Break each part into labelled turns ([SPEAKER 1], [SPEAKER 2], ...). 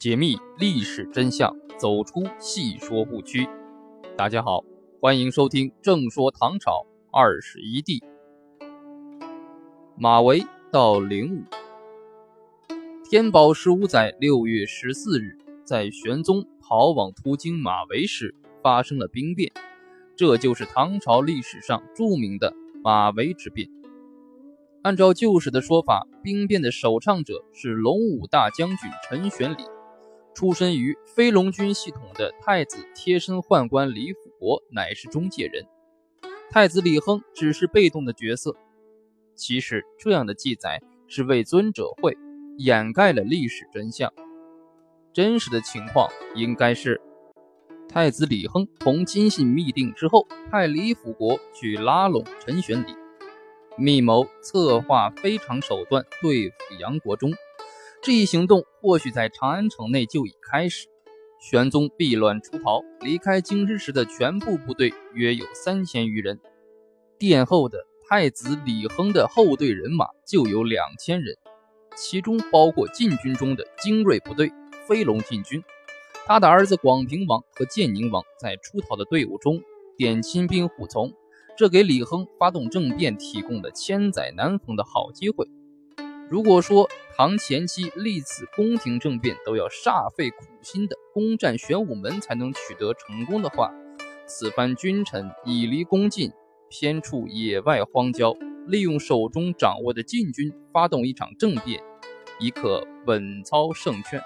[SPEAKER 1] 解密历史真相，走出戏说误区。大家好，欢迎收听《正说唐朝二十一帝》。马嵬到灵武。天宝十五载六月十四日，在玄宗逃往途经马嵬时，发生了兵变，这就是唐朝历史上著名的马嵬之变。按照旧史的说法，兵变的首倡者是龙武大将军陈玄礼，出身于飞龙军系统的太子贴身宦官李辅国乃是中介人，太子李亨只是被动的角色。其实这样的记载是为尊者讳，掩盖了历史真相。真实的情况应该是，太子李亨同金信密定之后，派李辅国去拉拢陈玄礼。密谋策划非常手段对付杨国忠，这一行动或许在长安城内就已开始。玄宗避乱出逃，离开京师时的全部部队约有三千余人，殿后的太子李亨的后队人马就有两千人，其中包括禁军中的精锐部队飞龙禁军。他的儿子广平王和建宁王在出逃的队伍中点亲兵护从。这给李亨发动政变提供了千载难逢的好机会。如果说唐前期历次宫廷政变都要煞费苦心的攻占玄武门才能取得成功的话，此番君臣以离宫近，偏处野外荒郊，利用手中掌握的禁军发动一场政变，已可稳操胜券。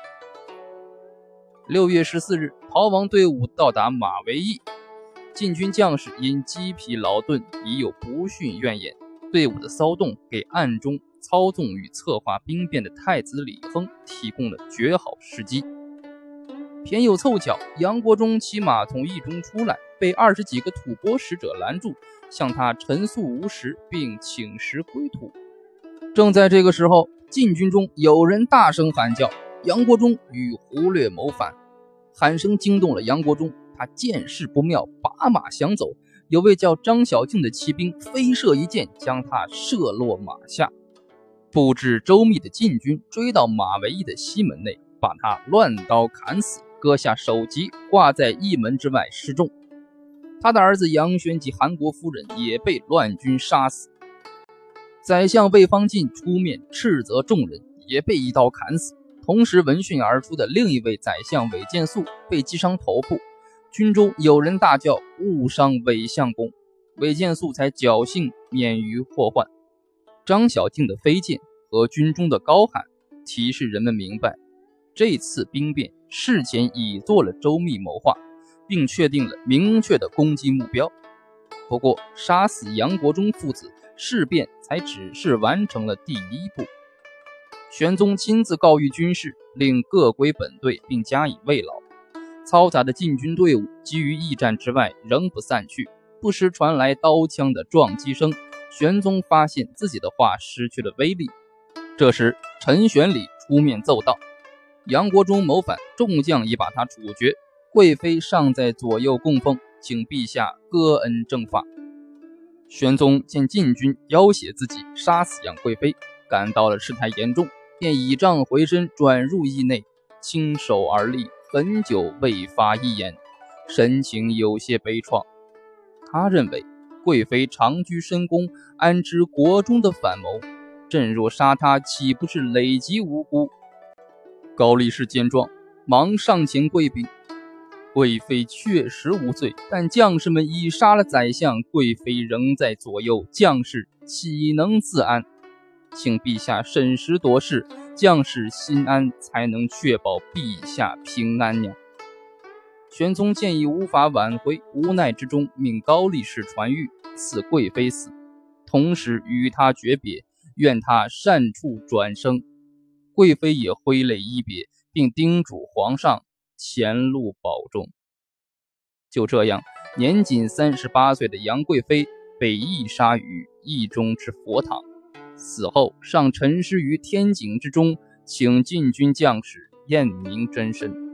[SPEAKER 1] 六月十四日，逃亡队伍到达马嵬驿。禁军将士因积疲劳顿，已有不逊怨言。队伍的骚动给暗中操纵与策划兵变的太子李亨提供了绝好时机。偏有凑巧，杨国忠骑马从驿中出来，被二十几个吐蕃使者拦住，向他陈诉无实，并请食归土。正在这个时候，禁军中有人大声喊叫：“杨国忠与胡略谋反！”喊声惊动了杨国忠。他见势不妙，拔马想走。有位叫张小静的骑兵飞射一箭，将他射落马下。布置周密的禁军追到马嵬驿的西门内，把他乱刀砍死，割下首级挂在驿门之外示众。他的儿子杨轩及韩国夫人也被乱军杀死。宰相魏方进出面斥责众人，也被一刀砍死。同时闻讯而出的另一位宰相韦建素被击伤头部。军中有人大叫：“误伤韦相公！”韦建素才侥幸免于祸患。张小静的飞剑和军中的高喊，提示人们明白，这次兵变事前已做了周密谋划，并确定了明确的攻击目标。不过，杀死杨国忠父子，事变才只是完成了第一步。玄宗亲自告谕军士，令各归本队，并加以慰劳。嘈杂的禁军队伍基于驿站之外仍不散去，不时传来刀枪的撞击声。玄宗发现自己的话失去了威力。这时，陈玄礼出面奏道：“杨国忠谋反，众将已把他处决，贵妃尚在左右供奉，请陛下割恩正法。”玄宗见禁军要挟自己杀死杨贵妃，感到了事态严重，便倚杖回身转入驿内，轻手而立。很久未发一言，神情有些悲怆。他认为贵妃长居深宫，安知国中的反谋？朕若杀她，岂不是累及无辜？高力士见状，忙上前跪禀：“贵妃确实无罪，但将士们已杀了宰相，贵妃仍在左右，将士岂能自安？请陛下审时度势。”将士心安，才能确保陛下平安呀。玄宗见已无法挽回，无奈之中命高力士传谕，赐贵妃死，同时与他诀别，愿他善处转生。贵妃也挥泪一别，并叮嘱皇上前路保重。就这样，年仅三十八岁的杨贵妃被缢杀于驿中之佛堂。死后尚沉尸于天井之中，请禁军将士验明真身。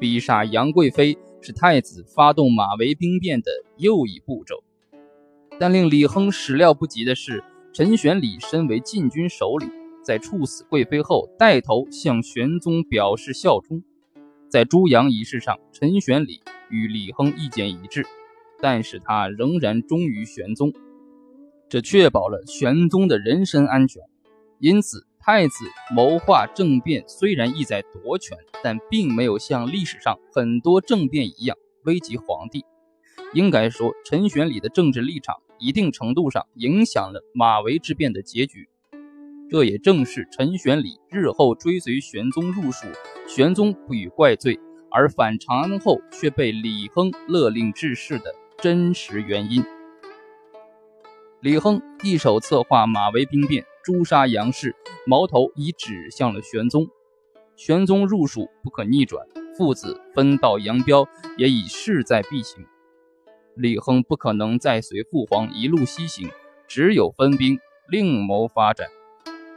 [SPEAKER 1] 逼杀杨贵妃是太子发动马嵬兵变的又一步骤，但令李亨始料不及的是，陈玄礼身为禁军首领，在处死贵妃后，带头向玄宗表示效忠。在朱阳仪式上，陈玄礼与李亨意见一致，但是他仍然忠于玄宗，这确保了玄宗的人身安全。因此，太子谋划政变虽然意在夺权，但并没有像历史上很多政变一样危及皇帝。应该说，陈玄礼的政治立场一定程度上影响了马嵬之变的结局。这也正是陈玄礼日后追随玄宗入蜀，玄宗不予怪罪，而反长安后却被李亨勒令致仕的真实原因。李亨一手策划马嵬兵变，诛杀杨氏，矛头已指向了玄宗。玄宗入蜀不可逆转，父子分道扬镳也已势在必行。李亨不可能再随父皇一路西行，只有分兵另谋发展。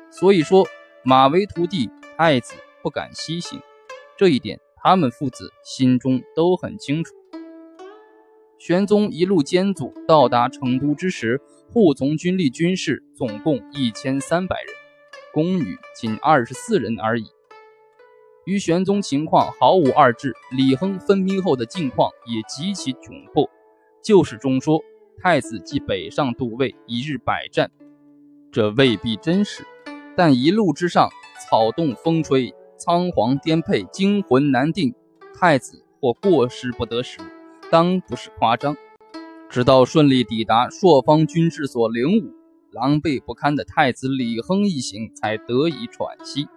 [SPEAKER 1] 所以说，马嵬徒弟太子不敢西行，这一点他们父子心中都很清楚。玄宗一路艰阻到达成都之时，护从军力军士总共一千三百人，宫女仅二十四人而已。与玄宗情况毫无二致，李亨分兵后的境况也极其窘迫。旧史中说，太子即北上都尉，一日百战，这未必真实。但一路之上，草动风吹，仓皇颠沛，惊魂难定，太子或过失不得时，当不是夸张。直到顺利抵达朔方军治所灵武，狼狈不堪的太子李亨一行才得以喘息。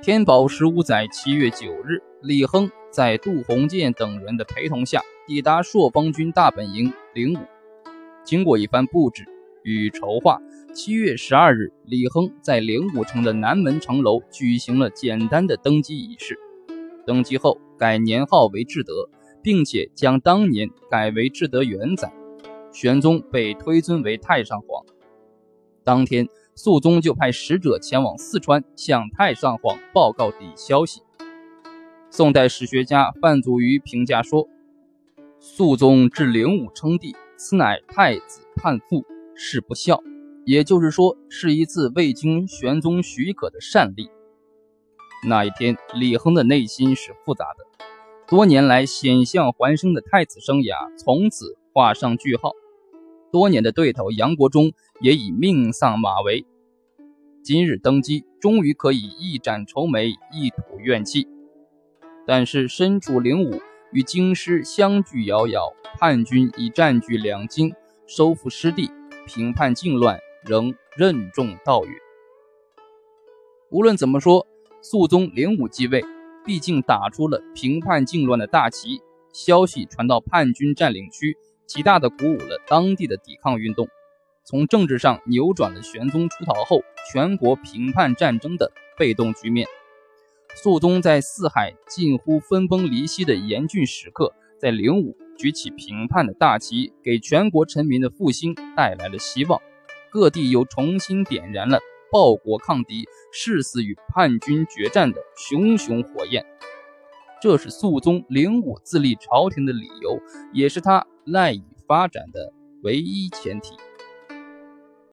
[SPEAKER 1] 天宝十五载七月九日，李亨在杜鸿渐等人的陪同下抵达朔方军大本营灵武，经过一番布置与筹划。七月十二日，李亨在灵武城的南门城楼举行了简单的登基仪式。登基后改年号为至德，并且将当年改为至德元载。玄宗被推尊为太上皇。当天，肃宗就派使者前往四川，向太上皇报告底消息。宋代史学家范祖禹评价说：“肃宗至灵武称帝，此乃太子叛父，是不孝。”也就是说，是一次未经玄宗许可的善立。那一天，李亨的内心是复杂的。多年来险象环生的太子生涯从此画上句号。多年的对头杨国忠也已命丧马嵬。今日登基，终于可以一展愁眉，一吐怨气。但是身处灵武，与京师相距遥遥，叛军已占据两京，收复失地，平叛靖乱。仍任重道远。无论怎么说，肃宗灵武继位，毕竟打出了平叛靖乱的大旗。消息传到叛军占领区，极大的鼓舞了当地的抵抗运动，从政治上扭转了玄宗出逃后全国平叛战争的被动局面。肃宗在四海近乎分崩离析的严峻时刻，在灵武举起平叛的大旗，给全国臣民的复兴带来了希望。各地又重新点燃了报国抗敌、誓死与叛军决战的熊熊火焰。这是肃宗灵武自立朝廷的理由，也是他赖以发展的唯一前提。